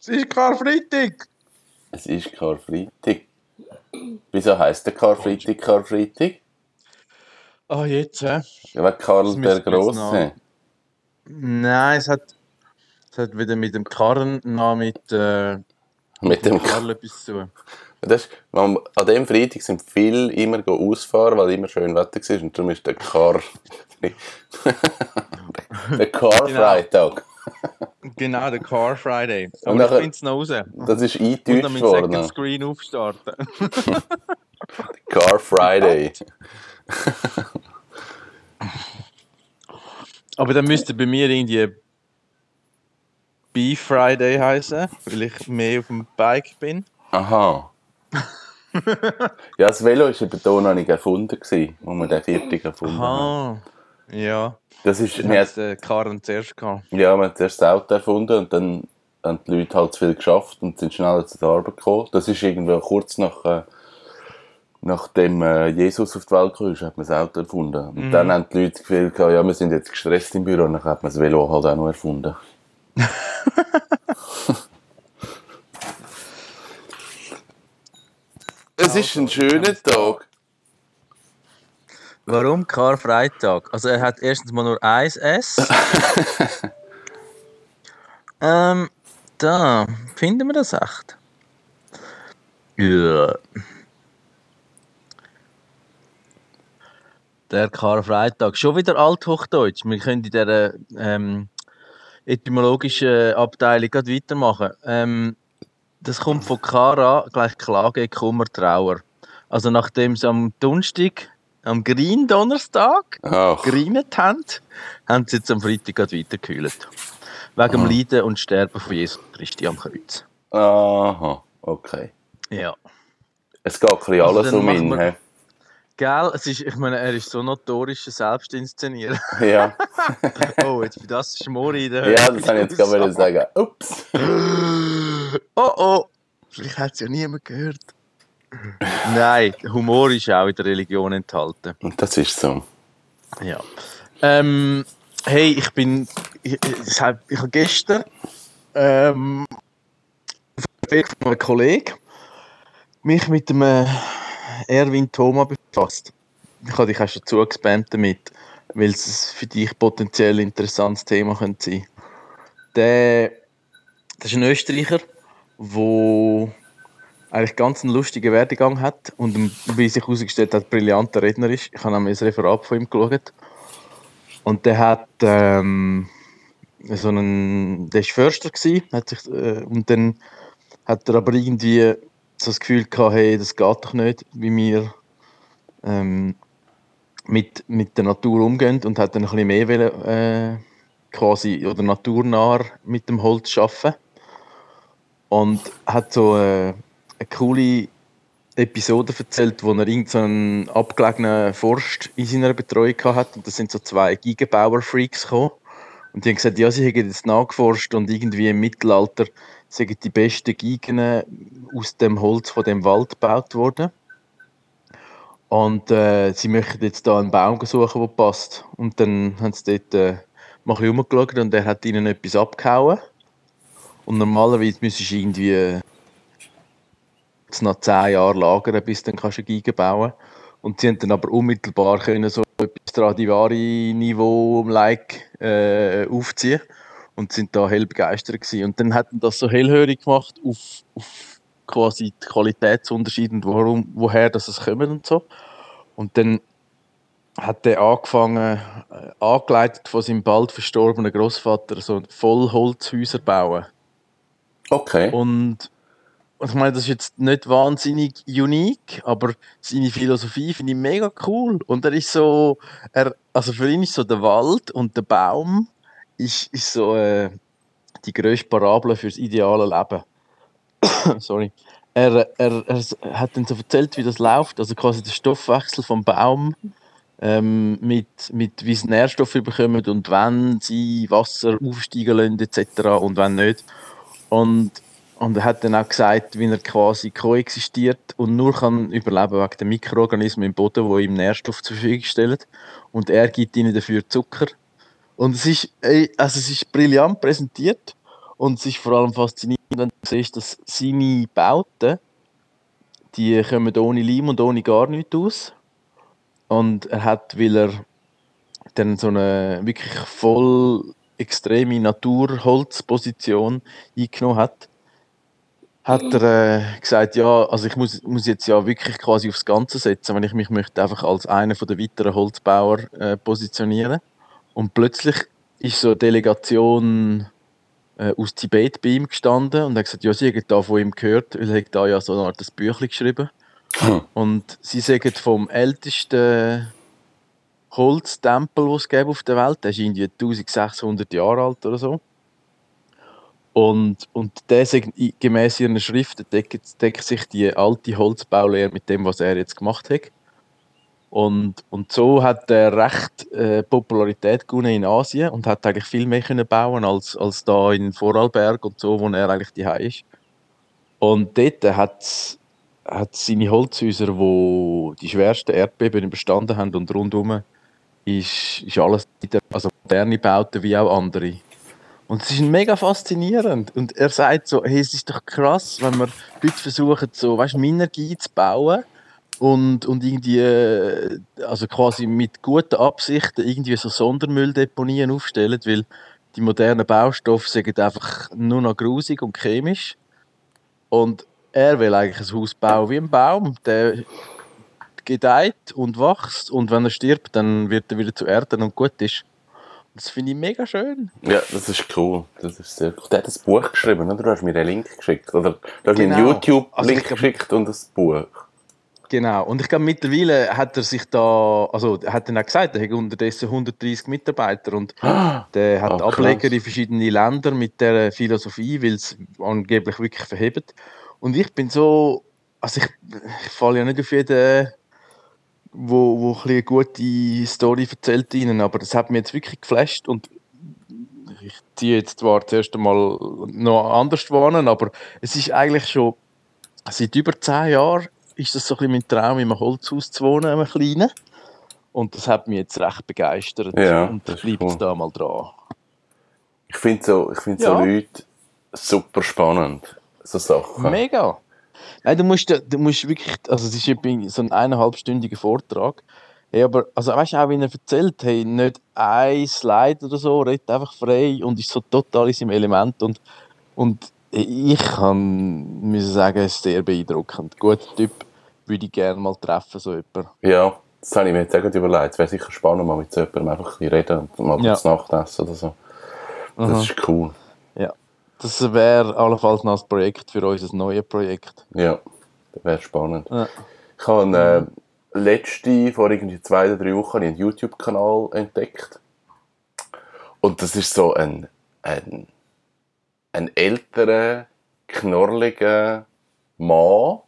Es ist Karfreitag. Es ist Karfreitag. Wieso heisst der Karfreitag Karfreitag? Ah, jetzt, hä? Ja, wegen Karl der Grosse. Nein, es hat, es hat wieder mit dem Karren noch mit, äh, Mit dem Karl etwas zu tun. das ist, man, an dem Freitag sind viele immer ausfahren, weil immer schön Wetter war. Und darum ist der Kar... der Car-Freitag. Genau, der Car Friday. Und Aber nachher- ich finde es noch raus. Das ist Und eingetäuscht dann mit Second worden. Screen aufstarten. Car Friday. Aber dann müsste bei mir irgendwie Beef Friday heißen, weil ich mehr auf dem Bike bin. Aha. ja, das Velo war noch nicht erfunden, wo wir den Viertag erfunden haben. Ja, Das ist, wir hat hat, den Karren zuerst gehabt. ja, wir haben zuerst das Auto erfunden und dann haben die Leute halt zu viel geschafft und sind schneller zur Arbeit gekommen. Das ist irgendwie kurz nach, äh, nachdem äh, Jesus auf die Welt kam, hat man das Auto erfunden. Und dann haben die Leute das Gefühl gehabt, ja, wir sind jetzt gestresst im Büro und dann hat man das Velo halt auch noch erfunden. es ist ein schöner Tag. Warum Karfreitag? Also er hat erstens mal nur eins S. ähm, da, finden wir das echt? Ja. Der Karfreitag. Schon wieder Althochdeutsch. Wir können in dieser ähm, etymologischen Abteilung gerade weitermachen. Ähm, das kommt von Kara, gleich Klage, Kummer, Trauer. Also nachdem es am Donnerstag, am Green-Donnerstag Ach, gerinet haben, haben sie jetzt am Freitag weitergekühlt. Wegen dem Leiden und Sterben von Jesus Christi am Kreuz. aha, okay. Ja. Es geht ein bisschen Also alles dann um ihn. hä? Gell, es ist, ich meine, er ist so notorisch ein Selbstinszenier. Ja. oh, jetzt für das Schmori in der ja, das kann ich jetzt gerade sagen. Ups. Oh oh, vielleicht hat es ja niemand gehört. Nein, Humor ist auch in der Religion enthalten. Und das ist so. Ja. Ähm, hey, ich bin. Ich, ich, hab- ich habe gestern ähm, auf Weg von einem Kollegen mich mit dem äh, Erwin Thoma befasst. Ich habe dich auch schon zugespammt damit, weil es für dich potenziell interessantes Thema könnte sein Der, das ist ein Österreicher, der eigentlich ganz einen lustigen Werdegang hat und wie sich herausgestellt hat, brillanter Redner ist. Ich habe nämlich ein Referat von ihm geschaut. Und der hat ähm, so einen, der war Förster gewesen, hat sich, äh, und dann hat er aber irgendwie so das Gefühl gehabt, hey, das geht doch nicht, wie wir ähm, mit, mit der Natur umgehen und hat dann ein bisschen mehr wollen, äh, quasi oder naturnah mit dem Holz arbeiten und hat so äh, eine coole Episode erzählt, wo er irgendeinen so abgelegenen Forst in seiner Betreuung hatte und da sind so zwei Gigebauer-Freaks gekommen und die haben gesagt, ja, sie hätten jetzt nachgeforscht und irgendwie im Mittelalter sind die besten Gigen aus dem Holz von dem Wald gebaut worden. Und äh, sie möchten jetzt da einen Baum suchen, der passt. Und dann haben sie dort äh, mal ein und er hat ihnen etwas abgehauen. Und normalerweise müsstest du irgendwie jetzt noch 10 Jahre lagern, bis dann kannst du eine Giga bauen. Und sie haben dann aber unmittelbar können so etwas Stradivari-Niveau-like äh, aufziehen und sind da hell begeistert gewesen. Und dann hatten das so hellhörig gemacht auf, auf quasi die Qualitätsunterschiede und warum, woher das es kommt und so. Und dann hat er angefangen, äh, angeleitet von seinem bald verstorbenen Großvater, so Vollholzhäuser bauen. Okay. Und ich meine, das ist jetzt nicht wahnsinnig unique, aber seine Philosophie finde ich mega cool. Und er ist so, er, also für ihn ist so der Wald und der Baum ist, ist so äh, die grösste Parabel für das ideale Leben. Sorry. Er, er, er hat dann so erzählt, wie das läuft, also quasi der Stoffwechsel vom Baum ähm, mit, mit wie sie Nährstoffe bekommen und wenn sie Wasser aufsteigen lassen etc. und wenn nicht. Und und er hat dann auch gesagt, wie er quasi koexistiert und nur kann überleben wegen den Mikroorganismen im Boden, die ihm Nährstoff zur Verfügung stellen. Und er gibt ihnen dafür Zucker. Und es ist, also es ist brillant präsentiert. Und es ist vor allem faszinierend, wenn du siehst, dass seine Bauten, die kommen ohne Leim und ohne gar nichts aus. Und er hat, weil er dann so eine wirklich voll extreme Naturholzposition eingenommen hat, hat er äh, gesagt, ja, also ich muss, muss jetzt ja wirklich quasi aufs Ganze setzen, wenn ich mich möchte einfach als einer von der weiteren Holzbauer äh, positionieren. Und plötzlich ist so eine Delegation äh, aus Tibet bei ihm gestanden und hat gesagt, ja, sie haben da von ihm gehört, weil er da ja so eine Art Büchlein geschrieben. Hm. Und sie sagen vom ältesten Holztempel, den es auf der Welt. Der ist irgendwie 1600 Jahre alt oder so. Und, und der, gemäß ihren Schriften deckt, deckt sich die alte Holzbaulehre mit dem, was er jetzt gemacht hat. Und, und so hat er recht äh, Popularität gewonnen in Asien und hat eigentlich viel mehr können bauen als, als da in Vorarlberg und so, wo er eigentlich die ist. Und dort hat hat seine Holzhäuser, wo die schwersten Erdbeben überstanden haben und rundum ist, ist alles also moderne Bauten wie auch andere. Und es ist mega faszinierend. Und er sagt so, hey, es ist doch krass, wenn wir heute versuchen, so, weißt, Minergie zu bauen und, und irgendwie, äh, also quasi mit guten Absichten irgendwie so Sondermülldeponien aufstellen, weil die modernen Baustoffe sind einfach nur noch grusig und chemisch. Und er will eigentlich ein Haus bauen wie ein Baum. Der gedeiht und wächst und wenn er stirbt, dann wird er wieder zu Erden und gut ist. Das finde ich mega schön. Ja, das ist cool. Das ist sehr cool. Der hat ein Buch geschrieben, oder? Du hast mir einen Link geschickt. Oder du hast genau. mir einen genau. YouTube-Link also geschickt und ein Buch. Genau. Und ich glaube, mittlerweile hat er sich da, also hat er auch gesagt, er hat unterdessen 130 Mitarbeiter und ah, der hat oh, Ableger in verschiedene Länder mit der Philosophie, weil es angeblich wirklich verhebt. Und ich bin so, also ich, ich falle ja nicht auf jeden wo, wo ein eine gute Story erzählt ihnen, aber das hat mich jetzt wirklich geflasht und ich ziehe jetzt zwar zuerst einmal noch anders wohnen, aber es ist eigentlich schon seit über zehn Jahren ist das so ein bisschen mein Traum, in einem Holzhaus zu wohnen, einem kleinen. Und das hat mich jetzt recht begeistert. Ja, und da bleibt cool. da mal dran. Ich finde so, find ja. so Leute super spannend. So Sachen. Mega. Nein, du musst, du musst wirklich, also es ist so ein eineinhalbstündiger Vortrag. Hey, aber, also weißt du, auch wenn er erzählt, hey, nicht ein Slide oder so, redet einfach frei und ist so total in seinem Element und, und ich kann müssen sagen, es ist sehr beeindruckend. Guter Typ, würde ich gerne mal treffen, so jemand. Ja, das habe ich mir jetzt auch überlegt. Es wäre sicher spannend, mal mit so jemandem einfach ein reden und mal ja. Nacht essen oder so. Das Aha. ist cool. Das wäre allenfalls noch ein Projekt für unser neues Projekt. Ja, das wäre spannend. Ja. Ich habe äh, letzte, vor irgendwie zwei oder drei Wochen, einen YouTube-Kanal entdeckt. Und das ist so ein, ein, ein älterer, knorrliger Mann,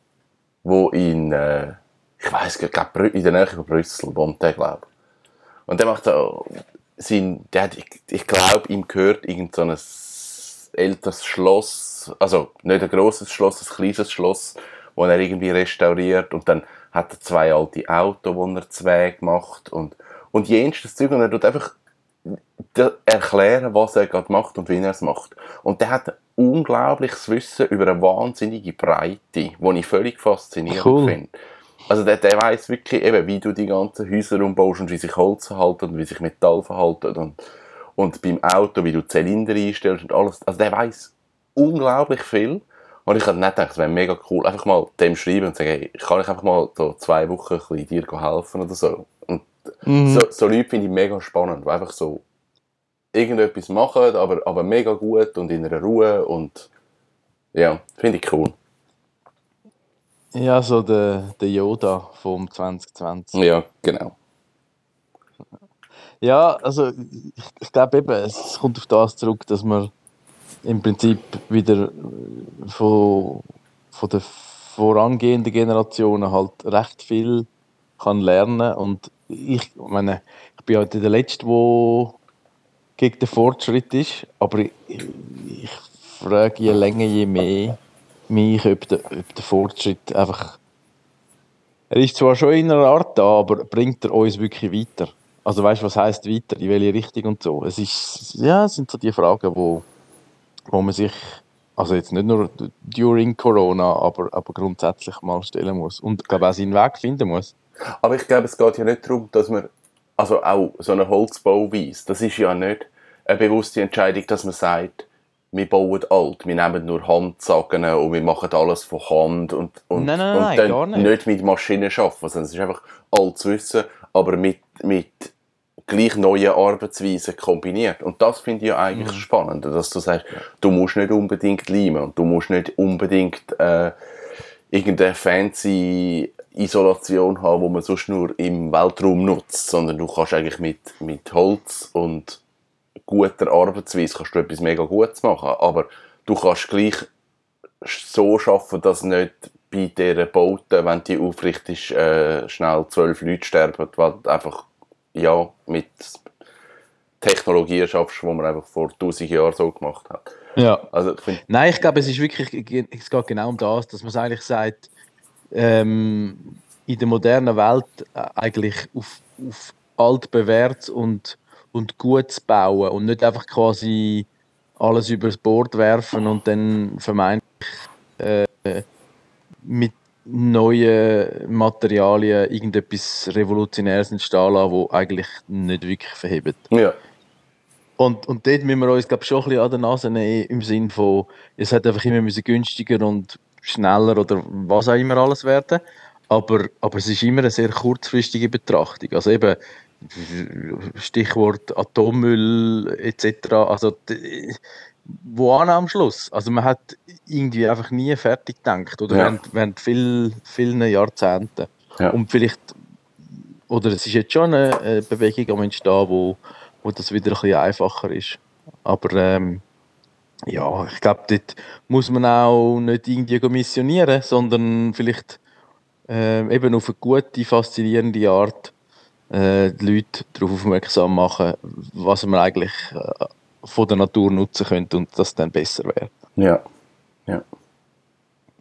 der in, äh, ich weiß gar nicht, in der Nähe von Brüssel wohnt, der, glaube Und der macht so, sein, der hat, ich, ich glaube, ihm gehört irgend so ein älteres Schloss, also nicht ein großes Schloss, ein kleines Schloss, das er irgendwie restauriert und dann hat er zwei alte Autos, die er zwei macht und, und jenstes Zeug und er tut einfach erklären, was er gerade macht und wie er es macht. Und der hat ein unglaubliches Wissen über eine wahnsinnige Breite, die ich völlig faszinierend cool. finde. Also der, der weiß wirklich eben, wie du die ganzen Häuser umbaust und wie sich Holz verhalten und wie sich Metall verhalten und und beim Auto, wie du Zylinder einstellst und alles. Also der weiß unglaublich viel. Und ich habe nicht gedacht, es wäre mega cool, einfach mal dem schreiben und sagen, hey, kann ich einfach mal so zwei Wochen ein dir helfen oder so. Und mhm. so, so Leute finde ich mega spannend, die einfach so irgendetwas machen, aber, aber mega gut und in einer Ruhe und ja, finde ich cool. Ja, so der, der Yoda vom 2020. Ja, genau. Ja, also ich, glaube eben, es kommt auf das zurück, dass man im Prinzip wieder von, von den vorangehenden Generationen halt recht viel kann lernen und ich meine, ich bin halt der Letzte, der gegen den Fortschritt ist, aber ich, ich frage je länger, je mehr mich, ob der, ob der Fortschritt einfach er ist zwar schon in einer Art da, aber bringt er uns wirklich weiter? Also weißt du, was heißt weiter, in welche Richtung und so. Es ist, ja, es sind so die Fragen, wo, wo man sich, also jetzt nicht nur during Corona, aber, aber grundsätzlich mal stellen muss. Und glaube auch seinen Weg finden muss. Aber ich glaube, es geht ja nicht darum, dass man, also auch so eine Holzbauweise, das ist ja nicht eine bewusste Entscheidung, dass man sagt, wir bauen alt, wir nehmen nur Handzagen und wir machen alles von Hand und, und, Nein, nein, und nein, dann gar nicht. nicht mit Maschinen arbeiten, sondern es ist einfach altes Wissen, aber mit, mit gleich neuen Arbeitsweisen kombiniert. Und das finde ich ja eigentlich Mhm. spannend, dass du sagst, du musst nicht unbedingt leimen und du musst nicht unbedingt äh, irgendeine fancy Isolation haben, wo man sonst nur im Weltraum nutzt, sondern du kannst eigentlich mit, mit Holz und guter Arbeitsweise kannst du etwas mega Gutes machen, aber du kannst gleich so schaffen, dass nicht bei dieser Bauten, wenn die aufrichtest, äh, schnell zwölf Leute sterben, weil einfach ja, mit Technologien schaffst, die man einfach vor tausend Jahren so gemacht hat. Ja. Also ich finde, Nein, ich glaube, es ist wirklich, es geht genau um das, dass man es eigentlich sagt, ähm, in der modernen Welt äh, eigentlich auf, auf alt bewährt und, und gut zu bauen und nicht einfach quasi alles übers Bord werfen und dann vermeintlich äh, mit neuen Materialien irgendetwas Revolutionäres entstehen lassen, wo eigentlich nicht wirklich verhebt. ja, Und, und dort müssen wir uns glaub, schon ein bisschen an der Nase nehmen, im Sinn von, es hat einfach immer müssen günstiger und schneller oder was auch immer alles werden. Aber, aber es ist immer eine sehr kurzfristige Betrachtung. Also eben, Stichwort Atommüll etc. Also, wo an am Schluss? Also man hat irgendwie einfach nie fertig gedacht oder Ja. während, während viel, vielen Jahrzehnten. Ja. Und vielleicht, oder es ist jetzt schon eine, Bewegung am Entstehen, wo, wo das wieder ein bisschen einfacher ist. Aber ähm, ja, ich glaube, dort muss man auch nicht irgendwie missionieren, sondern vielleicht ähm, eben auf eine gute, faszinierende Art äh, die Leute darauf aufmerksam machen, was man eigentlich äh, von der Natur nutzen könnte und das dann besser wäre. ja, ja.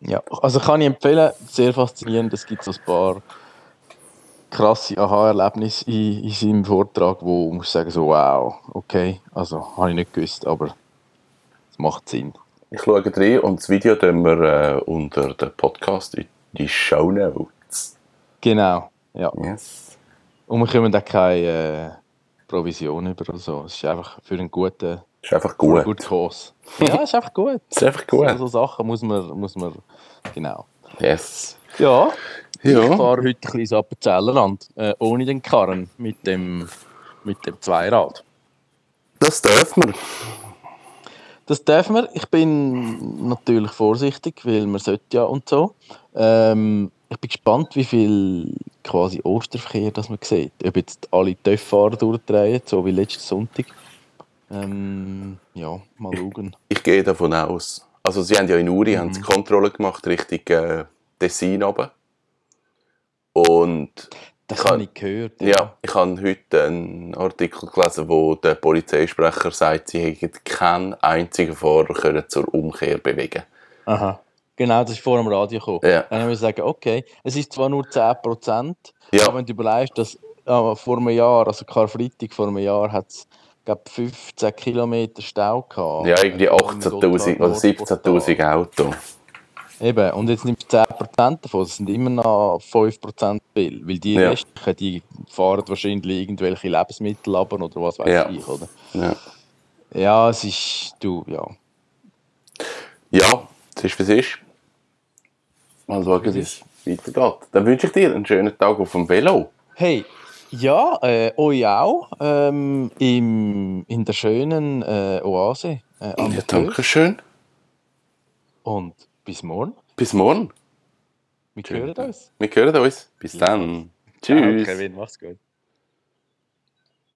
Ja, also kann ich empfehlen, sehr faszinierend. Es gibt so ein paar krasse Aha-Erlebnisse in, in seinem Vortrag, wo man muss sagen so wow, okay, also habe ich nicht gewusst, aber es macht Sinn. Ich schaue rein und das Video tun wir äh, unter den Podcast in die Show Notes. Genau, ja. Yes. Und wir kommen da keine äh, Provision über oder so. Es ist einfach für einen guten, Ist einfach einen gut. guten Kurs. Ja, ist einfach gut. Ist einfach So, gut. so Sachen muss man, muss man, genau. Yes. Ja, ich Ja. fahre heute ein bisschen ins Appenzellerland, äh, ohne den Karren, mit dem, mit dem Zweirad. Das dürfen wir. Das dürfen wir. Ich bin natürlich vorsichtig, weil man sollte ja und so. Ähm, ich bin gespannt, wie viel quasi Osterverkehr das man sieht. Ob jetzt alle TÜV-Fahrer durchdrehen, so wie letzten Sonntag. Ähm, ja, mal schauen. Ich gehe davon aus. Also sie haben ja in Uri haben sie Mhm. Kontrolle gemacht Richtung äh, Tessin runter. Und Das Ich hab- habe ich gehört. ja, ich habe heute einen Artikel gelesen, wo der Polizeisprecher sagt, sie hätten keinen einzigen Fahrer können zur Umkehr bewegen. Aha. Genau, das ist vor dem Radio gekommen. Ja. Dann haben wir sagen, okay, es ist zwar nur 10%, Ja. aber wenn du überlegst, dass äh, vor einem Jahr, also Karfreitag vor einem Jahr, hat es 15 Kilometer Stau gehabt. Ja, irgendwie Äh, im 18.000 oder Gotthard-Nordportal. 17.000 Autos. Eben, und jetzt nimmst du 10% davon, das sind immer noch 5% viel, weil die Ja. restlichen, die fahren wahrscheinlich irgendwelche Lebensmittel ab oder was weiß Ja. ich, oder? Ja. Ja, es ist, du, ja. ja, es ist, wie es ist. Mal schauen, wie es weitergeht. Dann wünsche ich dir einen schönen Tag auf dem Velo. Hey, ja, äh, euch auch, ähm, im, in der schönen äh, Oase äh, Ja, danke schön. Und bis morgen. Bis morgen. Wir hören uns. Wir hören uns. Bis dann. Tschüss. Ciao, Kevin, mach's gut.